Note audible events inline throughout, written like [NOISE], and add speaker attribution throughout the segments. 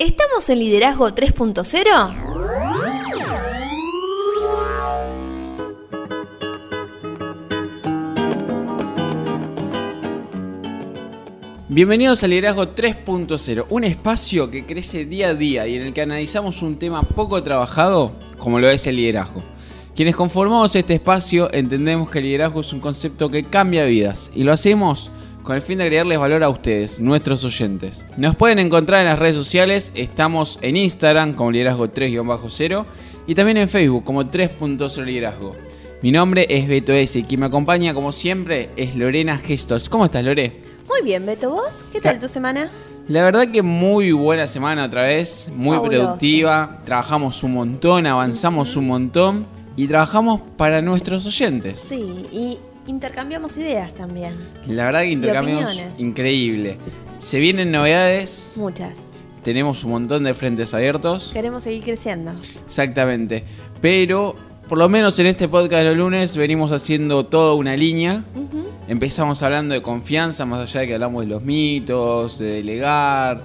Speaker 1: ¿Estamos en Liderazgo 3.0?
Speaker 2: Bienvenidos a Liderazgo 3.0, un espacio que crece día a día y en el que analizamos un tema poco trabajado como lo es el liderazgo. Quienes conformamos este espacio entendemos que el liderazgo es un concepto que cambia vidas y lo hacemos con el fin de agregarles valor a ustedes, nuestros oyentes. Nos pueden encontrar en las redes sociales, estamos en Instagram como liderazgo 3-0 y también en Facebook como 3.0 liderazgo. Mi nombre es Beto S y quien me acompaña como siempre es Lorena Gestos. ¿Cómo estás Lore?
Speaker 1: Muy bien, Beto, ¿vos? ¿Qué tal tu semana?
Speaker 2: La verdad que muy buena semana otra vez, muy
Speaker 1: Fabuloso.
Speaker 2: productiva, trabajamos un montón, avanzamos un montón y trabajamos para nuestros oyentes.
Speaker 1: Sí, y intercambiamos ideas también.
Speaker 2: La verdad que intercambiamos increíble. Se vienen novedades,
Speaker 1: Muchas.
Speaker 2: tenemos un montón de frentes abiertos,
Speaker 1: Queremos seguir creciendo.
Speaker 2: exactamente, pero por lo menos en este podcast de los lunes venimos haciendo toda una línea.
Speaker 1: Ujú.
Speaker 2: Empezamos hablando de confianza, más allá de que hablamos de los mitos, de delegar.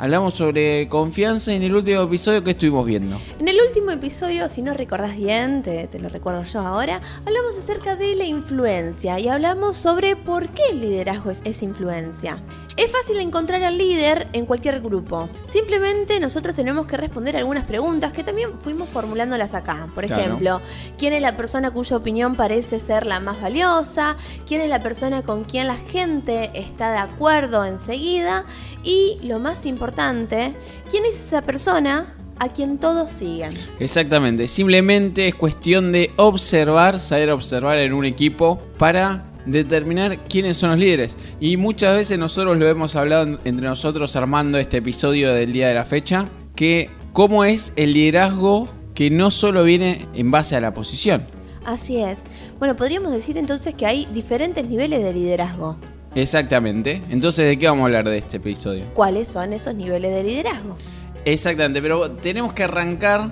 Speaker 2: Hablamos sobre confianza en el último episodio que estuvimos viendo.
Speaker 1: En el último episodio, si no recordás bien, te, te lo recuerdo yo ahora, hablamos acerca de la influencia y hablamos sobre por qué el liderazgo es, es influencia. Es fácil encontrar al líder en cualquier grupo. Simplemente nosotros tenemos que responder algunas preguntas que también fuimos formulándolas acá. Por
Speaker 2: Claro.
Speaker 1: ejemplo, ¿quién es la persona cuya opinión parece ser la más valiosa? ¿Quién es la persona con quien la gente está de acuerdo enseguida? Y lo más importante, ¿quién es esa persona a quien todos siguen?
Speaker 2: Exactamente, simplemente es cuestión de observar, saber observar en un equipo para determinar quiénes son los líderes. Y muchas veces nosotros lo hemos hablado entre nosotros armando este episodio del día de la fecha, que cómo es el liderazgo que no solo viene en base a la posición.
Speaker 1: Así es. Bueno, podríamos decir entonces que hay diferentes niveles de liderazgo.
Speaker 2: Exactamente. Entonces, ¿de qué vamos a hablar de este episodio?
Speaker 1: ¿Cuáles son esos niveles de liderazgo?
Speaker 2: Exactamente, pero tenemos que arrancar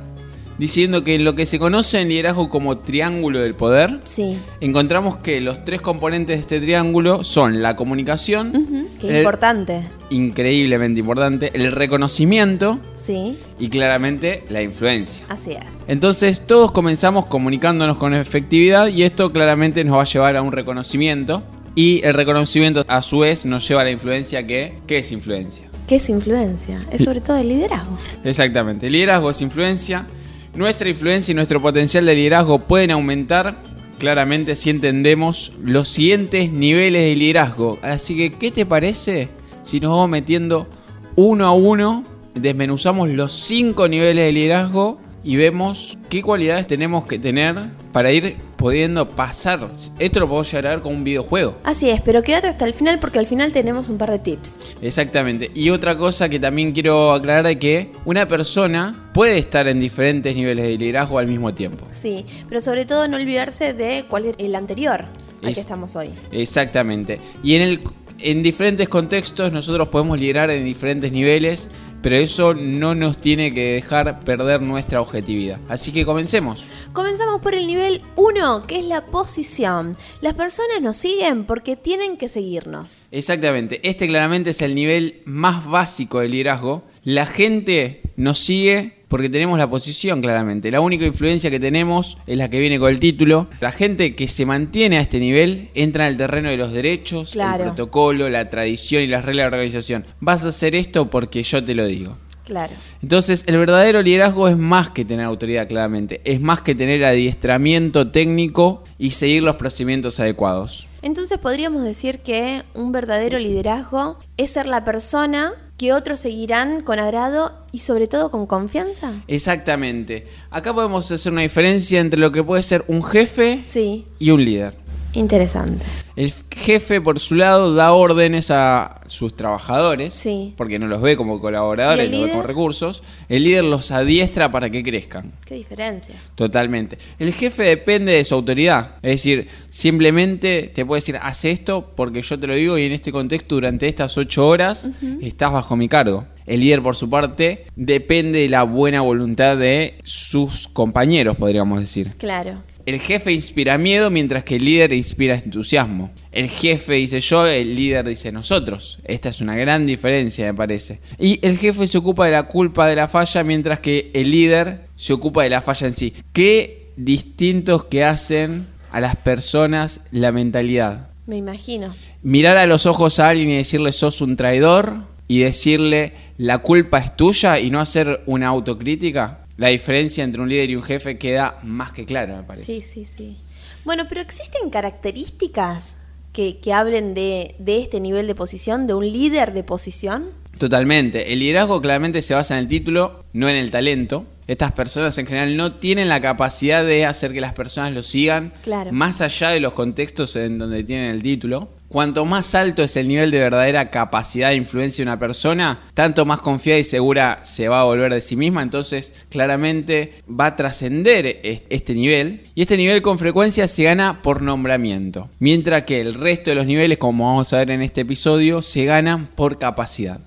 Speaker 2: diciendo que en lo que se conoce en liderazgo como triángulo del poder,
Speaker 1: Sí.
Speaker 2: encontramos que los tres componentes de este triángulo son la comunicación,
Speaker 1: Qué
Speaker 2: el-
Speaker 1: importante.
Speaker 2: increíblemente importante, el reconocimiento
Speaker 1: Sí,
Speaker 2: y claramente la influencia.
Speaker 1: así es.
Speaker 2: Entonces todos comenzamos comunicándonos con efectividad y esto claramente nos va a llevar a un reconocimiento y el reconocimiento a su vez nos lleva a la influencia que ¿qué es influencia?
Speaker 1: ¿Qué es influencia? Es sobre todo el liderazgo.
Speaker 2: Exactamente, liderazgo es influencia. Nuestra influencia y nuestro potencial de liderazgo pueden aumentar claramente si entendemos los siguientes niveles de liderazgo. Así que, ¿qué te parece si nos vamos metiendo uno a uno, desmenuzamos los cinco niveles de liderazgo y vemos qué cualidades tenemos que tener para ir pudiendo pasar? Esto lo puedo llegar a ver como un videojuego.
Speaker 1: Así es, pero quédate hasta el final porque al final tenemos un par de tips.
Speaker 2: Exactamente. Y otra cosa que también quiero aclarar es que una persona puede estar en diferentes niveles de liderazgo al mismo tiempo.
Speaker 1: Sí, pero sobre todo no olvidarse de cuál es el anterior al
Speaker 2: Es-
Speaker 1: que estamos hoy.
Speaker 2: Exactamente. Y en el en diferentes contextos nosotros podemos liderar en diferentes niveles, pero eso no nos tiene que dejar perder nuestra objetividad. Así que comencemos.
Speaker 1: Comenzamos por el nivel 1, que es la posición. Las personas nos siguen porque tienen que seguirnos.
Speaker 2: Exactamente. Este claramente es el nivel más básico del liderazgo. La gente nos sigue porque tenemos la posición claramente. La única influencia que tenemos es la que viene con el título. La gente que se mantiene a este nivel entra en el terreno de los derechos,
Speaker 1: Claro.
Speaker 2: el protocolo, la tradición y las reglas de organización. Vas a hacer esto porque yo te lo digo.
Speaker 1: Claro.
Speaker 2: Entonces, el verdadero liderazgo es más que tener autoridad, claramente. Es más que tener adiestramiento técnico y seguir los procedimientos adecuados.
Speaker 1: Entonces podríamos decir que un verdadero liderazgo es ser la persona que otros seguirán con agrado y sobre todo con confianza.
Speaker 2: Exactamente. Acá podemos hacer una diferencia entre lo que puede ser un jefe
Speaker 1: Sí,
Speaker 2: y un líder.
Speaker 1: Interesante.
Speaker 2: El jefe, por su lado, da órdenes a sus trabajadores,
Speaker 1: Sí.
Speaker 2: porque no los ve como colaboradores,
Speaker 1: ¿Y el
Speaker 2: los ve como recursos. El líder los adiestra para que crezcan.
Speaker 1: Qué diferencia.
Speaker 2: Totalmente. El jefe depende de su autoridad. Es decir, simplemente te puede decir, haz esto porque yo te lo digo y en este contexto durante estas ocho horas estás bajo mi cargo. El líder, por su parte, depende de la buena voluntad de sus compañeros, podríamos decir.
Speaker 1: Claro.
Speaker 2: El jefe inspira miedo mientras que el líder inspira entusiasmo. El jefe dice yo, el líder dice nosotros. Esta es una gran diferencia, me parece. Y el jefe se ocupa de la culpa de la falla mientras que el líder se ocupa de la falla en sí. Qué distintos que hacen a las personas la mentalidad.
Speaker 1: Me imagino.
Speaker 2: Mirar a los ojos a alguien y decirle sos un traidor y decirle la culpa es tuya y no hacer una autocrítica. La diferencia entre un líder y un jefe queda más que clara, me parece.
Speaker 1: Sí, sí, sí. Bueno, pero ¿existen características que, que hablen de, de este nivel de posición, de un líder de posición?
Speaker 2: Totalmente. El liderazgo claramente se basa en el título, no en el talento. Estas personas en general no tienen la capacidad de hacer que las personas lo sigan
Speaker 1: Claro.
Speaker 2: más allá de los contextos en donde tienen el título. Cuanto más alto es el nivel de verdadera capacidad de influencia de una persona, tanto más confiada y segura se va a volver de sí misma. Entonces, claramente va a trascender es- este nivel. Y este nivel con frecuencia se gana por nombramiento. Mientras que el resto de los niveles, como vamos a ver en este episodio, se ganan por capacidad.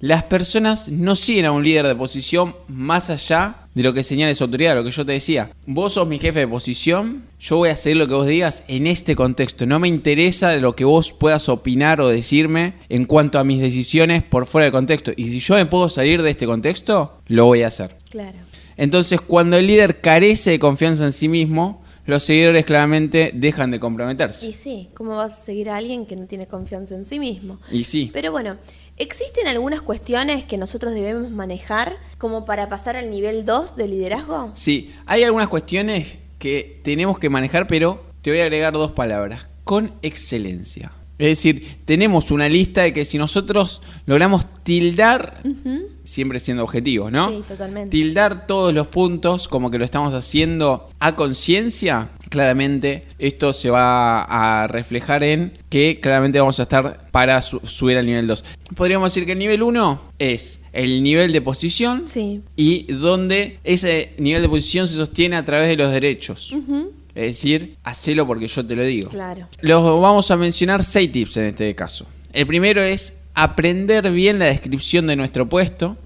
Speaker 2: Las personas no siguen a un líder de posición más allá de lo que señale su autoridad, lo que yo te decía. Vos sos mi jefe de posición, yo voy a hacer lo que vos digas en este contexto. No me interesa lo que vos puedas opinar o decirme en cuanto a mis decisiones por fuera del contexto. Y si yo me puedo salir de este contexto, lo voy a hacer.
Speaker 1: Claro.
Speaker 2: Entonces, cuando el líder carece de confianza en sí mismo, los seguidores claramente dejan de comprometerse.
Speaker 1: Y sí, ¿cómo vas a seguir a alguien que no tiene confianza en sí mismo?
Speaker 2: Y sí.
Speaker 1: Pero bueno, ¿existen algunas cuestiones que nosotros debemos manejar como para pasar al nivel 2 de liderazgo?
Speaker 2: Sí, hay algunas cuestiones que tenemos que manejar, pero te voy a agregar dos palabras. Con excelencia. Es decir, tenemos una lista de que si nosotros logramos tildar, siempre siendo objetivos, ¿no?
Speaker 1: Sí, totalmente.
Speaker 2: Tildar todos los puntos como que lo estamos haciendo a conciencia, claramente esto se va a reflejar en que claramente vamos a estar para su- subir al nivel 2. Podríamos decir que el nivel 1 es el nivel de posición
Speaker 1: Sí.
Speaker 2: y donde ese nivel de posición se sostiene a través de los derechos. Es decir, hacelo porque yo te lo digo.
Speaker 1: Claro.
Speaker 2: Los vamos a mencionar seis tips en este caso. El primero es aprender bien la descripción de nuestro puesto,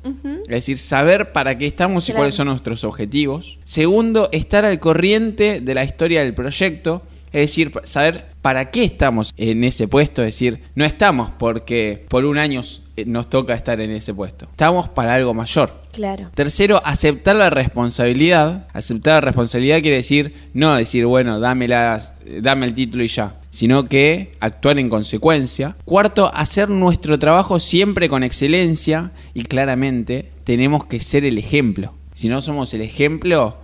Speaker 2: es decir, saber para qué estamos y cuáles son nuestros objetivos. Segundo, estar al corriente de la historia del proyecto, es decir, saber para qué estamos en ese puesto, es decir, no estamos porque por un año eh, nos toca estar en ese puesto, estamos para algo mayor.
Speaker 1: Claro.
Speaker 2: Tercero, aceptar la responsabilidad. Aceptar la responsabilidad quiere decir no decir, bueno, dame, las- dame el título y ya, sino que actuar en consecuencia. Cuarto, hacer nuestro trabajo siempre con excelencia y claramente tenemos que ser el ejemplo. Si no somos el ejemplo,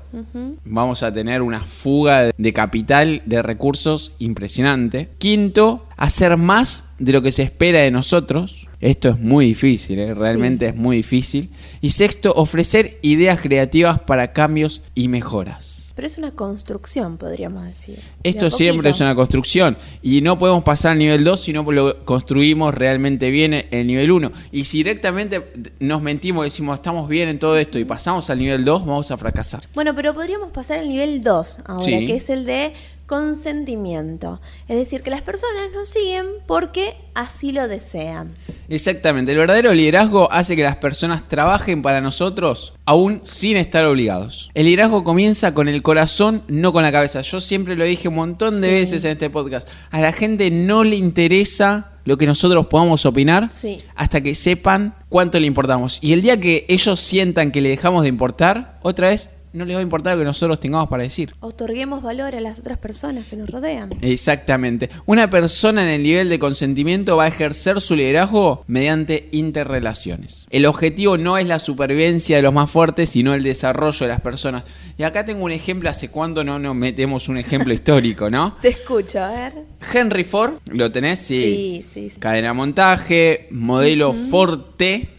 Speaker 2: vamos a tener una fuga de capital, de recursos impresionante. Quinto, hacer más de lo que se espera de nosotros. Esto es muy difícil, ¿eh? realmente es muy difícil. Y sexto, ofrecer ideas creativas para cambios y mejoras.
Speaker 1: Pero es una construcción, podríamos decir. De
Speaker 2: Esto siempre es una construcción y no podemos pasar al nivel 2 si no lo construimos realmente bien en el nivel 1. Y si directamente nos mentimos y decimos estamos bien en todo esto y pasamos al nivel 2, vamos a fracasar.
Speaker 1: Bueno, pero podríamos pasar al nivel 2 ahora,
Speaker 2: Sí.
Speaker 1: que es el de consentimiento. Es decir, que las personas nos siguen porque así lo desean.
Speaker 2: Exactamente, el verdadero liderazgo hace que las personas trabajen para nosotros aún sin estar obligados. El liderazgo comienza con el corazón, no con la cabeza. Yo siempre lo dije un montón de
Speaker 1: Sí.
Speaker 2: veces en este podcast. A la gente no le interesa lo que nosotros podamos opinar
Speaker 1: Sí.
Speaker 2: hasta que sepan cuánto le importamos. Y el día que ellos sientan que le dejamos de importar, otra vez no les va a importar lo que nosotros tengamos para decir.
Speaker 1: Otorguemos valor a las otras personas que nos rodean.
Speaker 2: Exactamente. Una persona en el nivel de consentimiento va a ejercer su liderazgo mediante interrelaciones. El objetivo no es la supervivencia de los más fuertes, sino el desarrollo de las personas. Y acá tengo un ejemplo, hace cuánto no nos metemos un ejemplo [LAUGHS] histórico, ¿no?
Speaker 1: Te escucho, a ver.
Speaker 2: Henry Ford, ¿lo tenés?
Speaker 1: Sí, sí, sí.
Speaker 2: Cadena de montaje, modelo T.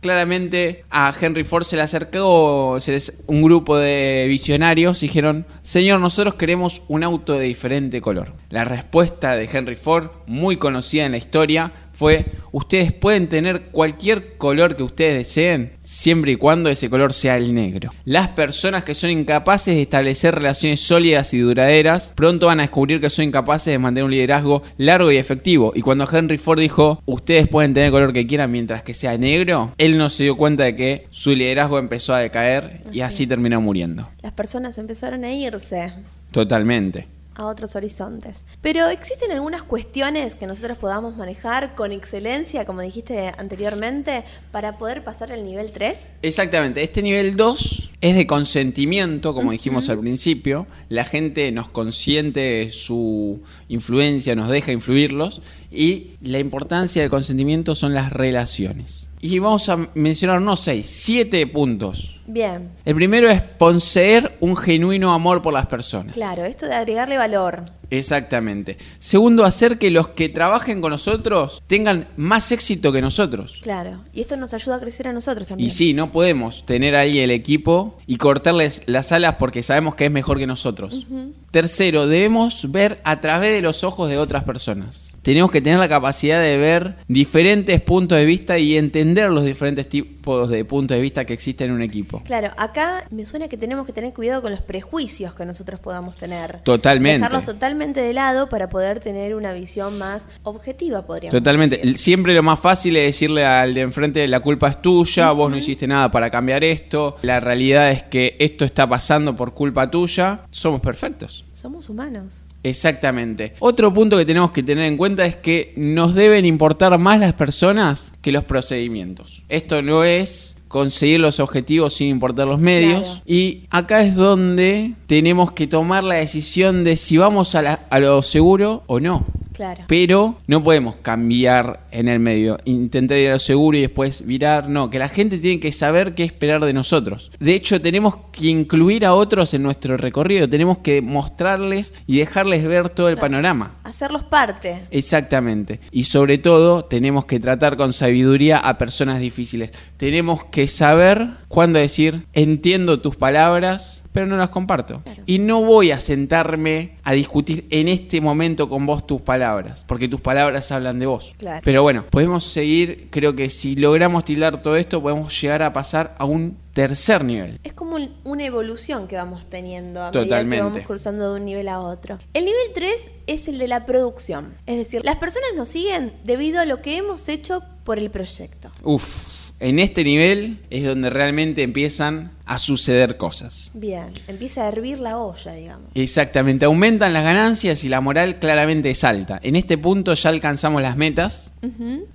Speaker 2: Claramente a Henry Ford se le acercó un grupo de visionarios dijeron, señor, nosotros queremos un auto de diferente color. La respuesta de Henry Ford, muy conocida en la historia, fue, ustedes pueden tener cualquier color que ustedes deseen, siempre y cuando ese color sea el negro. Las personas que son incapaces de establecer relaciones sólidas y duraderas, pronto van a descubrir que son incapaces de mantener un liderazgo largo y efectivo. Y cuando Henry Ford dijo, ustedes pueden tener el color que quieran mientras que sea negro, él no se dio cuenta de que su liderazgo empezó a decaer y
Speaker 1: Así
Speaker 2: así
Speaker 1: es.
Speaker 2: terminó muriendo.
Speaker 1: Las personas empezaron a irse.
Speaker 2: Totalmente.
Speaker 1: A otros horizontes. Pero ¿existen algunas cuestiones que nosotros podamos manejar con excelencia, como dijiste anteriormente, para poder pasar al nivel 3?
Speaker 2: Exactamente, este nivel 2 es de consentimiento, como dijimos al principio. La gente nos consiente de su influencia, nos deja influirlos. Y la importancia del consentimiento son las relaciones. Y vamos a mencionar, no seis, siete puntos.
Speaker 1: Bien,
Speaker 2: El primero es poseer un genuino amor por las personas.
Speaker 1: claro, esto de agregarle valor.
Speaker 2: Exactamente. Segundo, hacer que los que trabajen con nosotros tengan más éxito que nosotros.
Speaker 1: Claro, y esto nos ayuda a crecer a nosotros también.
Speaker 2: Y sí, no podemos tener ahí el equipo y cortarles las alas porque sabemos que es mejor que nosotros. Tercero, debemos ver a través de los ojos de otras personas. Tenemos que tener la capacidad de ver diferentes puntos de vista y entender los diferentes tipos de puntos de vista que existen en un equipo.
Speaker 1: Claro, acá me suena que tenemos que tener cuidado con los prejuicios que nosotros podamos tener.
Speaker 2: Totalmente.
Speaker 1: Dejarlos totalmente de lado para poder tener una visión más objetiva, podríamos
Speaker 2: Totalmente.
Speaker 1: decir.
Speaker 2: Siempre lo más fácil es decirle al de enfrente la culpa es tuya, vos no hiciste nada para cambiar esto, la realidad es que esto está pasando por culpa tuya. Somos perfectos.
Speaker 1: Somos humanos.
Speaker 2: Exactamente. Otro punto que tenemos que tener en cuenta es que nos deben importar más las personas que los procedimientos. Esto no es conseguir los objetivos sin importar los medios.
Speaker 1: Claro.
Speaker 2: Y acá es donde tenemos que tomar la decisión de si vamos a, la- a lo seguro o no.
Speaker 1: Claro.
Speaker 2: Pero no podemos cambiar en el medio, intentar ir a lo seguro y después virar. No, que la gente tiene que saber qué esperar de nosotros. De hecho, tenemos que incluir a otros en nuestro recorrido. Tenemos que mostrarles y dejarles ver todo el panorama.
Speaker 1: Hacerlos parte.
Speaker 2: Exactamente. Y sobre todo, tenemos que tratar con sabiduría a personas difíciles. Tenemos que saber cuándo decir, entiendo tus palabras, pero no las comparto.
Speaker 1: Claro.
Speaker 2: Y no voy a sentarme a discutir en este momento con vos tus palabras, porque tus palabras hablan de vos.
Speaker 1: Claro.
Speaker 2: Pero bueno, podemos seguir, creo que si logramos tildar todo esto, podemos llegar a pasar a un tercer nivel.
Speaker 1: Es como un- una evolución que vamos teniendo a medida
Speaker 2: Totalmente.
Speaker 1: que vamos cruzando de un nivel a otro. El nivel 3 es el de la producción. Es decir, las personas nos siguen debido a lo que hemos hecho por el proyecto.
Speaker 2: Uf, en este nivel es donde realmente empiezan a suceder cosas.
Speaker 1: Bien, empieza a hervir la olla, digamos.
Speaker 2: Exactamente, aumentan las ganancias y la moral claramente es alta. En este punto ya alcanzamos las metas.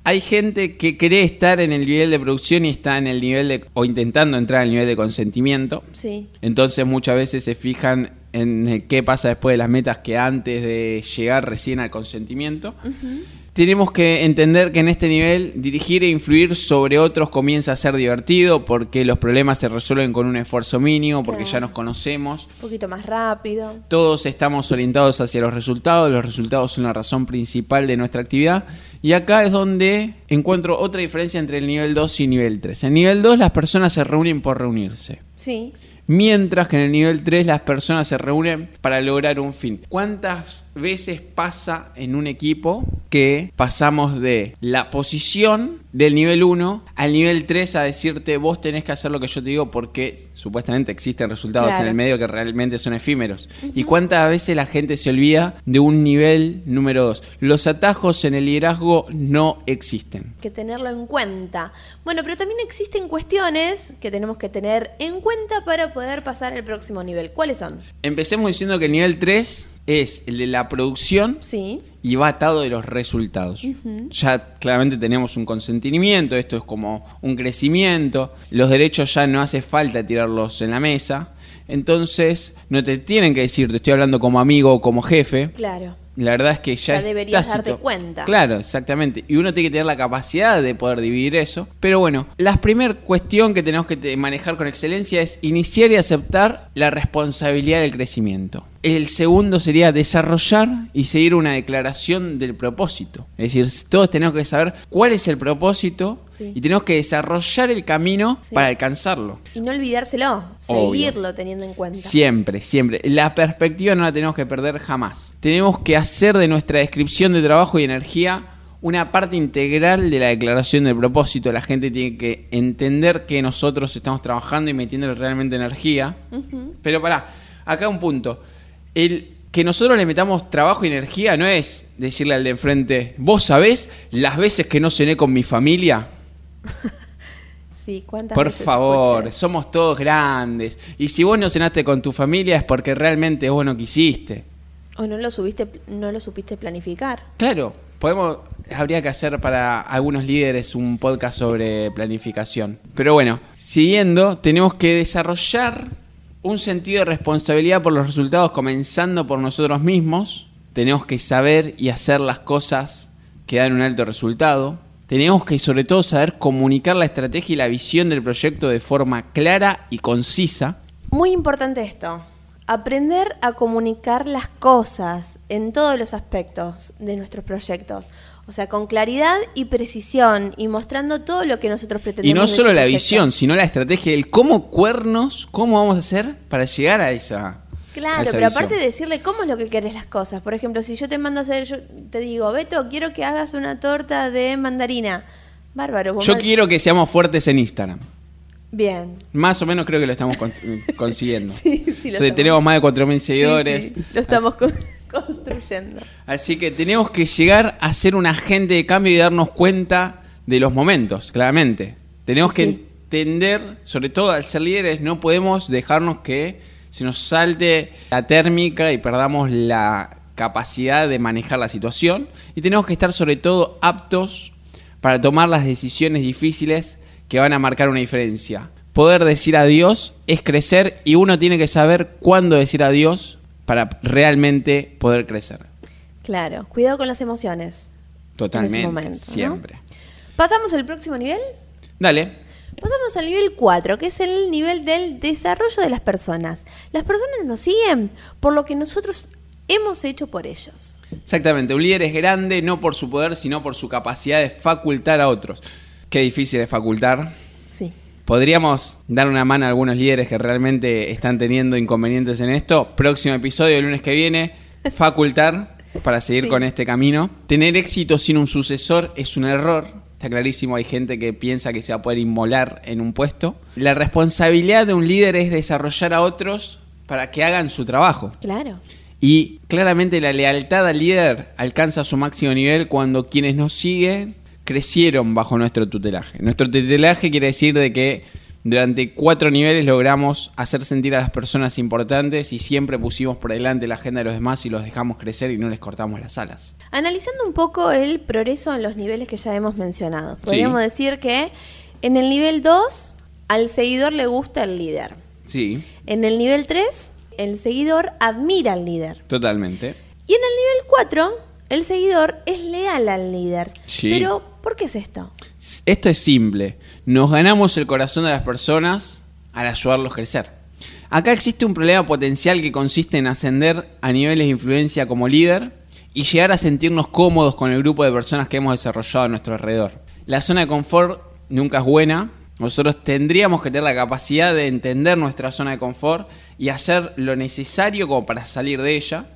Speaker 2: Hay gente que cree estar en el nivel de producción y está en el nivel de, o intentando entrar al nivel de consentimiento.
Speaker 1: Sí,
Speaker 2: Entonces muchas veces se fijan en qué pasa después de las metas que antes de llegar recién al consentimiento. Tenemos que entender que en este nivel dirigir e influir sobre otros comienza a ser divertido porque los problemas se resuelven con un esfuerzo mínimo, porque
Speaker 1: Claro.
Speaker 2: ya nos conocemos.
Speaker 1: un poquito más rápido.
Speaker 2: Todos estamos orientados hacia los resultados, los resultados son la razón principal de nuestra actividad y acá es donde encuentro otra diferencia entre el nivel 2 y nivel 3. En nivel 2 las personas se reúnen por reunirse,
Speaker 1: Sí,
Speaker 2: mientras que en el nivel 3 las personas se reúnen para lograr un fin. ¿Cuántas veces pasa en un equipo que pasamos de la posición del nivel 1 al nivel 3 a decirte vos tenés que hacer lo que yo te digo porque supuestamente existen resultados
Speaker 1: Claro.
Speaker 2: en el medio que realmente son efímeros? ¿Y cuántas veces la gente se olvida de un nivel número 2? Los atajos en el liderazgo no existen.
Speaker 1: que tenerlo en cuenta. Bueno, pero también existen cuestiones que tenemos que tener en cuenta para poder pasar al próximo nivel. ¿Cuáles son?
Speaker 2: Empecemos diciendo que el nivel 3 es el de la producción
Speaker 1: Sí,
Speaker 2: y va atado de los resultados. Ya claramente tenemos un consentimiento, esto es como un crecimiento, los derechos ya no hace falta tirarlos en la mesa, entonces no te tienen que decir, te estoy hablando como amigo o como jefe,
Speaker 1: claro.
Speaker 2: la verdad es que ya,
Speaker 1: Ya deberías
Speaker 2: tácito.
Speaker 1: darte cuenta.
Speaker 2: Claro, exactamente. Y uno tiene que tener la capacidad de poder dividir eso. Pero bueno, la primera cuestión que tenemos que manejar con excelencia es iniciar y aceptar la responsabilidad del crecimiento. El segundo sería desarrollar y seguir una declaración del propósito. Es decir, todos tenemos que saber cuál es el propósito
Speaker 1: Sí.
Speaker 2: y tenemos que desarrollar el camino
Speaker 1: Sí.
Speaker 2: para alcanzarlo.
Speaker 1: Y no olvidárselo,
Speaker 2: Obvio.
Speaker 1: seguirlo teniendo en cuenta.
Speaker 2: Siempre, siempre. La perspectiva no la tenemos que perder jamás. Tenemos que hacer de nuestra descripción de trabajo y energía una parte integral de la declaración del propósito. La gente tiene que entender que nosotros estamos trabajando y metiendo realmente energía. Pero pará, acá un punto. El que nosotros le metamos trabajo y energía no es decirle al de enfrente, vos sabés las veces que no cené con mi familia. [LAUGHS]
Speaker 1: Sí, ¿cuántas
Speaker 2: Por
Speaker 1: veces
Speaker 2: favor,
Speaker 1: escuché?
Speaker 2: somos todos grandes. Y si vos no cenaste con tu familia es porque realmente vos no quisiste.
Speaker 1: O no lo subiste, no lo supiste planificar.
Speaker 2: Claro, podemos, habría que hacer para algunos líderes un podcast sobre planificación. Pero bueno, siguiendo, tenemos que desarrollar un sentido de responsabilidad por los resultados comenzando por nosotros mismos. Tenemos que saber y hacer las cosas que dan un alto resultado. Tenemos que sobre todo saber comunicar la estrategia y la visión del proyecto de forma clara y concisa.
Speaker 1: Muy importante esto. Aprender a comunicar las cosas en todos los aspectos de nuestros proyectos. O sea, con claridad y precisión y mostrando todo lo que nosotros pretendemos.
Speaker 2: Y no solo la
Speaker 1: proyecto.
Speaker 2: visión, sino la estrategia, el cómo cuernos, cómo vamos a hacer para llegar a esa. a
Speaker 1: Claro,
Speaker 2: esa
Speaker 1: pero
Speaker 2: visión.
Speaker 1: aparte de decirle cómo es lo que querés las cosas. Por ejemplo, si yo te mando a hacer, yo te digo, Beto, quiero que hagas una torta de mandarina. Bárbaro. vos
Speaker 2: Yo quiero que seamos fuertes en Instagram.
Speaker 1: Bien.
Speaker 2: Más o menos creo que lo estamos con- [LAUGHS] consiguiendo.
Speaker 1: Sí, sí, lo
Speaker 2: O sea,
Speaker 1: estamos-
Speaker 2: tenemos más de 4.000 seguidores.
Speaker 1: Sí, sí, lo estamos con- [LAUGHS] construyendo.
Speaker 2: Así que tenemos que llegar a ser un agente de cambio y darnos cuenta de los momentos, claramente. Tenemos que entender, sobre todo al ser líderes, no podemos dejarnos que se nos salte la térmica y perdamos la capacidad de manejar la situación. Y tenemos que estar sobre todo aptos para tomar las decisiones difíciles que van a marcar una diferencia. Poder decir adiós es crecer y uno tiene que saber cuándo decir adiós para realmente poder crecer.
Speaker 1: Claro, cuidado con las emociones.
Speaker 2: Totalmente,
Speaker 1: momento, ¿no?
Speaker 2: siempre.
Speaker 1: ¿Pasamos al próximo nivel?
Speaker 2: Dale.
Speaker 1: Pasamos al nivel 4, que es el nivel del desarrollo de las personas. Las personas nos siguen por lo que nosotros hemos hecho por ellos.
Speaker 2: Exactamente, un líder es grande no por su poder, sino por su capacidad de facultar a otros. Qué difícil es facultar. Podríamos dar una mano a algunos líderes que realmente están teniendo inconvenientes en esto. Próximo episodio, el lunes que viene, facultar para seguir
Speaker 1: Sí.
Speaker 2: con este camino. Tener éxito sin un sucesor es un error. Está clarísimo, hay gente que piensa que se va a poder inmolar en un puesto. La responsabilidad de un líder es desarrollar a otros para que hagan su trabajo.
Speaker 1: Claro.
Speaker 2: Y claramente la lealtad al líder alcanza su máximo nivel cuando quienes nos siguen crecieron bajo nuestro tutelaje. Nuestro tutelaje quiere decir de que durante cuatro niveles logramos hacer sentir a las personas importantes y siempre pusimos por delante la agenda de los demás y los dejamos crecer y no les cortamos las alas.
Speaker 1: Analizando un poco el progreso en los niveles que ya hemos mencionado, podríamos decir que en el nivel 2 al seguidor le gusta el líder.
Speaker 2: Sí,
Speaker 1: En el nivel 3 el seguidor admira al líder.
Speaker 2: totalmente.
Speaker 1: Y en el nivel 4 el seguidor es leal al líder.
Speaker 2: Sí.
Speaker 1: Pero, ¿por qué es esto?
Speaker 2: Esto es simple. Nos ganamos el corazón de las personas al ayudarlos a crecer. Acá existe un problema potencial que consiste en ascender a niveles de influencia como líder y llegar a sentirnos cómodos con el grupo de personas que hemos desarrollado a nuestro alrededor. La zona de confort nunca es buena. Nosotros tendríamos que tener la capacidad de entender nuestra zona de confort y hacer lo necesario como para salir de ella.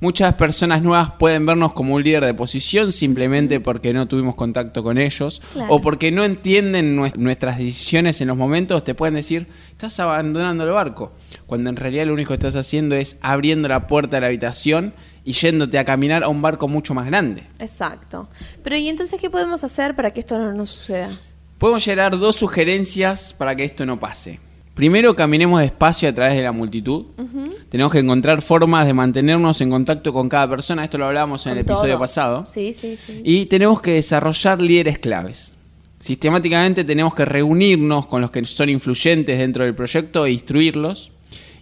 Speaker 2: Muchas personas nuevas pueden vernos como un líder de posición simplemente porque no tuvimos contacto con ellos
Speaker 1: Claro.
Speaker 2: o porque no entienden nues- nuestras decisiones en los momentos. Te pueden decir, estás abandonando el barco, cuando en realidad lo único que estás haciendo es abriendo la puerta de la habitación y yéndote a caminar a un barco mucho más grande.
Speaker 1: Exacto. Pero ¿y entonces qué podemos hacer para que esto no nos suceda?
Speaker 2: Podemos llegar dos sugerencias para que esto no pase. Primero, caminemos despacio a través de la multitud. Tenemos que encontrar formas de mantenernos en contacto con cada persona. Esto lo hablábamos en el episodio
Speaker 1: todos.
Speaker 2: pasado.
Speaker 1: Sí, sí, sí.
Speaker 2: Y tenemos que desarrollar líderes claves. Sistemáticamente tenemos que reunirnos con los que son influyentes dentro del proyecto e instruirlos.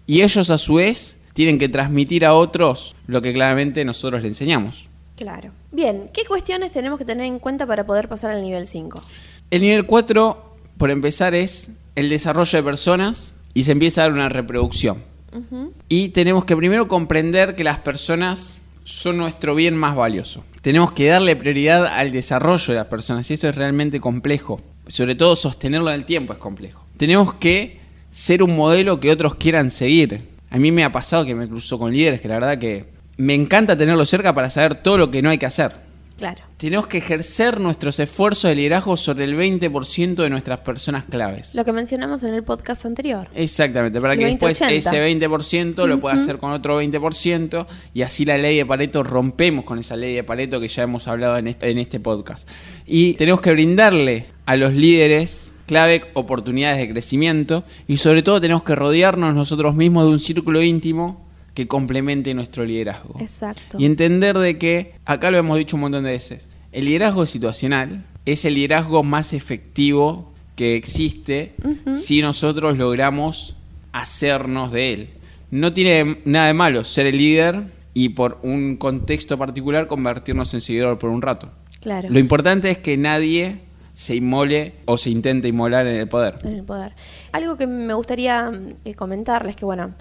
Speaker 2: Y ellos a su vez tienen que transmitir a otros lo que claramente nosotros le enseñamos.
Speaker 1: Claro. Bien, ¿qué cuestiones tenemos que tener en cuenta para poder pasar al nivel 5?
Speaker 2: El nivel 4, por empezar, es el desarrollo de personas y se empieza a dar una reproducción. Y tenemos que primero comprender que las personas son nuestro bien más valioso. Tenemos que darle prioridad al desarrollo de las personas y eso es realmente complejo. Sobre todo sostenerlo en el tiempo es complejo. Tenemos que ser un modelo que otros quieran seguir. A mí me ha pasado que me cruzo con líderes que la verdad que me encanta tenerlos cerca para saber todo lo que no hay que hacer.
Speaker 1: Claro.
Speaker 2: Tenemos que ejercer nuestros esfuerzos de liderazgo sobre el 20% de nuestras personas claves.
Speaker 1: Lo que mencionamos en el podcast anterior.
Speaker 2: Exactamente, para que después
Speaker 1: 20-80.
Speaker 2: ese 20% lo pueda hacer con otro 20% y así la ley de Pareto rompemos con esa ley de Pareto que ya hemos hablado en este, en este podcast. Y tenemos que brindarle a los líderes clave oportunidades de crecimiento y sobre todo tenemos que rodearnos nosotros mismos de un círculo íntimo que complemente nuestro liderazgo.
Speaker 1: Exacto.
Speaker 2: Y entender de que, acá lo hemos dicho un montón de veces, el liderazgo situacional es el liderazgo más efectivo que existe si nosotros logramos hacernos de él. No tiene nada de malo ser el líder y por un contexto particular convertirnos en seguidor por un rato.
Speaker 1: Claro.
Speaker 2: Lo importante es que nadie se inmole o se intente inmolar en el poder.
Speaker 1: En el poder. Algo que me gustaría eh, comentarles que, bueno,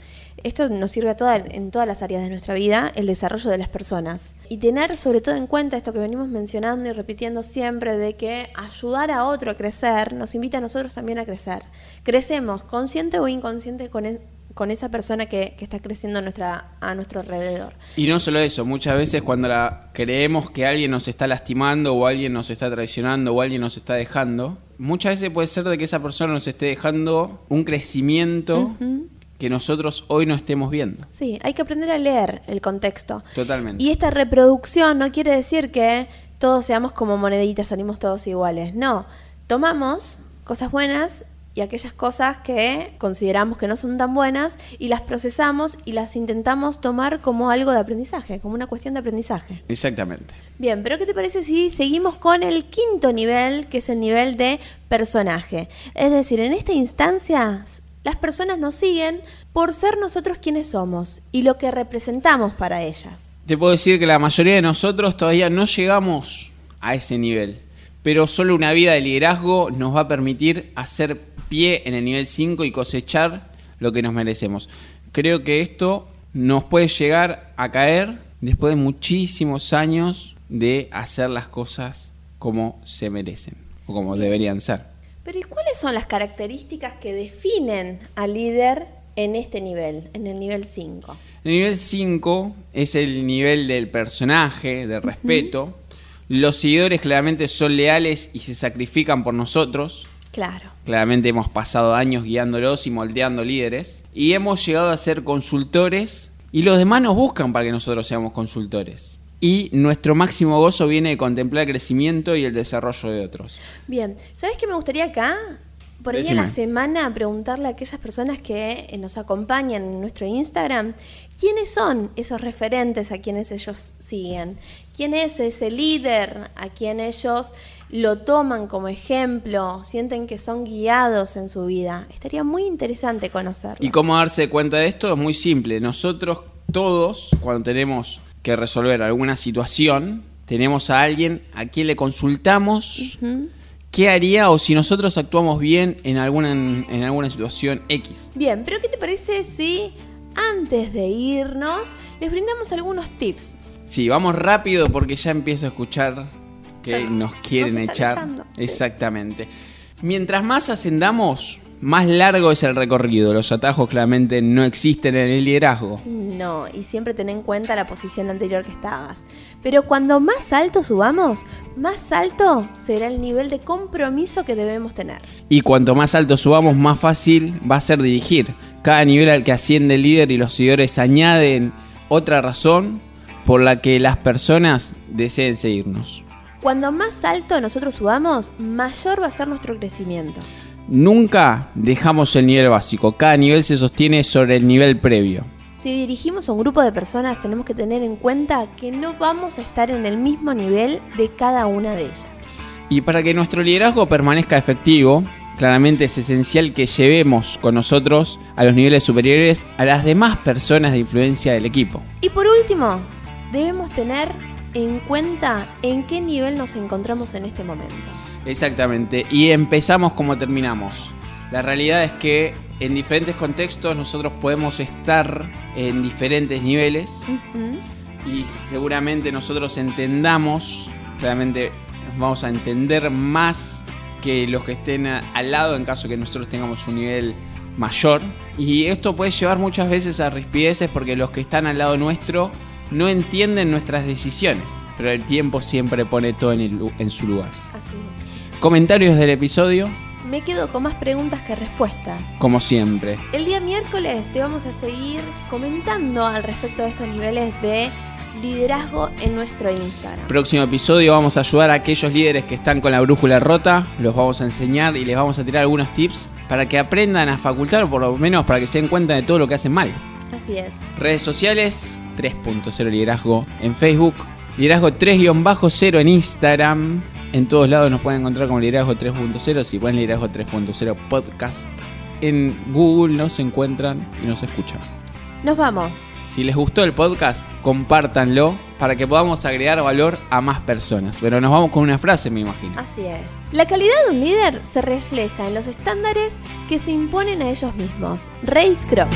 Speaker 1: esto nos sirve a toda, en todas las áreas de nuestra vida, el desarrollo de las personas. Y tener sobre todo en cuenta esto que venimos mencionando y repitiendo siempre, de que ayudar a otro a crecer nos invita a nosotros también a crecer. Crecemos consciente o inconsciente con, e, con esa persona que, que, está creciendo a, nuestra, a nuestro alrededor.
Speaker 2: Y no solo eso, muchas veces cuando la, creemos que alguien nos está lastimando o alguien nos está traicionando o alguien nos está dejando, muchas veces puede ser de que esa persona nos esté dejando un crecimiento. Uh -huh que nosotros hoy no estemos viendo.
Speaker 1: Sí, hay que aprender a leer el contexto.
Speaker 2: Totalmente.
Speaker 1: Y esta reproducción no quiere decir que todos seamos como moneditas, salimos todos iguales. No, tomamos cosas buenas y aquellas cosas que consideramos que no son tan buenas y las procesamos y las intentamos tomar como algo de aprendizaje, como una cuestión de aprendizaje.
Speaker 2: Exactamente.
Speaker 1: Bien, pero ¿qué te parece si seguimos con el quinto nivel, que es el nivel de personaje? Es decir, en esta instancia las personas nos siguen por ser nosotros quienes somos y lo que representamos para ellas.
Speaker 2: Te puedo decir que la mayoría de nosotros todavía no llegamos a ese nivel, pero solo una vida de liderazgo nos va a permitir hacer pie en el nivel 5 y cosechar lo que nos merecemos. Creo que esto nos puede llegar a caer después de muchísimos años de hacer las cosas como se merecen o como deberían ser.
Speaker 1: Pero ¿y cuáles son las características que definen al líder en este nivel, en el nivel 5?
Speaker 2: El nivel 5 es el nivel del personaje, de respeto. Uh -huh. Los seguidores claramente son leales y se sacrifican por nosotros.
Speaker 1: Claro.
Speaker 2: Claramente hemos pasado años guiándolos y moldeando líderes. Y hemos llegado a ser consultores y los demás nos buscan para que nosotros seamos consultores y nuestro máximo gozo viene de contemplar el crecimiento y el desarrollo de otros.
Speaker 1: Bien, ¿sabes qué me gustaría acá? Por ahí en la semana preguntarle a aquellas personas que nos acompañan en nuestro Instagram, ¿quiénes son esos referentes a quienes ellos siguen? ¿Quién es ese líder a quien ellos lo toman como ejemplo, sienten que son guiados en su vida? Estaría muy interesante conocerlos.
Speaker 2: ¿Y cómo darse cuenta de esto? Es muy simple. Nosotros todos, cuando tenemos que resolver alguna situación, tenemos a alguien a quien le consultamos uh -huh. qué haría o si nosotros actuamos bien en alguna, en alguna situación X.
Speaker 1: Bien, pero ¿qué te parece si antes de irnos les brindamos algunos tips?
Speaker 2: Sí, vamos rápido porque ya empiezo a escuchar que
Speaker 1: Ya
Speaker 2: nos quieren
Speaker 1: nos
Speaker 2: echar.
Speaker 1: echando, sí.
Speaker 2: Exactamente. Mientras más ascendamos, más largo es el recorrido. Los atajos claramente no existen en el liderazgo.
Speaker 1: No, y siempre ten en cuenta la posición anterior que estabas. Pero cuando más alto subamos, más alto será el nivel de compromiso que debemos tener.
Speaker 2: Y cuanto más alto subamos, más fácil va a ser dirigir. Cada nivel al que asciende el líder y los seguidores añaden otra razón por la que las personas deseen seguirnos.
Speaker 1: Cuando más alto nosotros subamos, mayor va a ser nuestro crecimiento.
Speaker 2: Nunca dejamos el nivel básico. Cada nivel se sostiene sobre el nivel previo.
Speaker 1: Si dirigimos a un grupo de personas, tenemos que tener en cuenta que no vamos a estar en el mismo nivel de cada una de ellas.
Speaker 2: Y para que nuestro liderazgo permanezca efectivo, claramente es esencial que llevemos con nosotros a los niveles superiores a las demás personas de influencia del equipo.
Speaker 1: Y por último, debemos tener en cuenta en qué nivel nos encontramos en este momento.
Speaker 2: Exactamente. Y empezamos como terminamos. La realidad es que en diferentes contextos nosotros podemos estar en diferentes niveles y seguramente nosotros entendamos, claramente vamos a entender más que los que estén al lado en caso que nosotros tengamos un nivel mayor. Y esto puede llevar muchas veces a rispideces porque los que están al lado nuestro no entienden nuestras decisiones, pero el tiempo siempre pone todo en, el en su lugar.
Speaker 1: Así es.
Speaker 2: Comentarios del episodio,
Speaker 1: Me quedo con más preguntas que respuestas.
Speaker 2: como siempre.
Speaker 1: El día miércoles te vamos a seguir comentando al respecto de estos niveles de liderazgo en nuestro Instagram.
Speaker 2: Próximo episodio vamos a ayudar a aquellos líderes que están con la brújula rota, los vamos a enseñar y les vamos a tirar algunos tips para que aprendan a facultar o por lo menos para que se den cuenta de todo lo que hacen mal.
Speaker 1: Así es.
Speaker 2: Redes sociales 3.0 liderazgo en Facebook, liderazgo 3-0 en Instagram. En todos lados nos pueden encontrar como liderazgo 3.0, si ponen liderazgo 3.0 podcast. En Google nos encuentran y nos escuchan.
Speaker 1: Nos vamos.
Speaker 2: Si les gustó el podcast, compártanlo para que podamos agregar valor a más personas. Pero nos vamos con una frase, me imagino.
Speaker 1: Así es. La calidad de un líder se refleja en los estándares que se imponen a ellos mismos. Ray Kroc.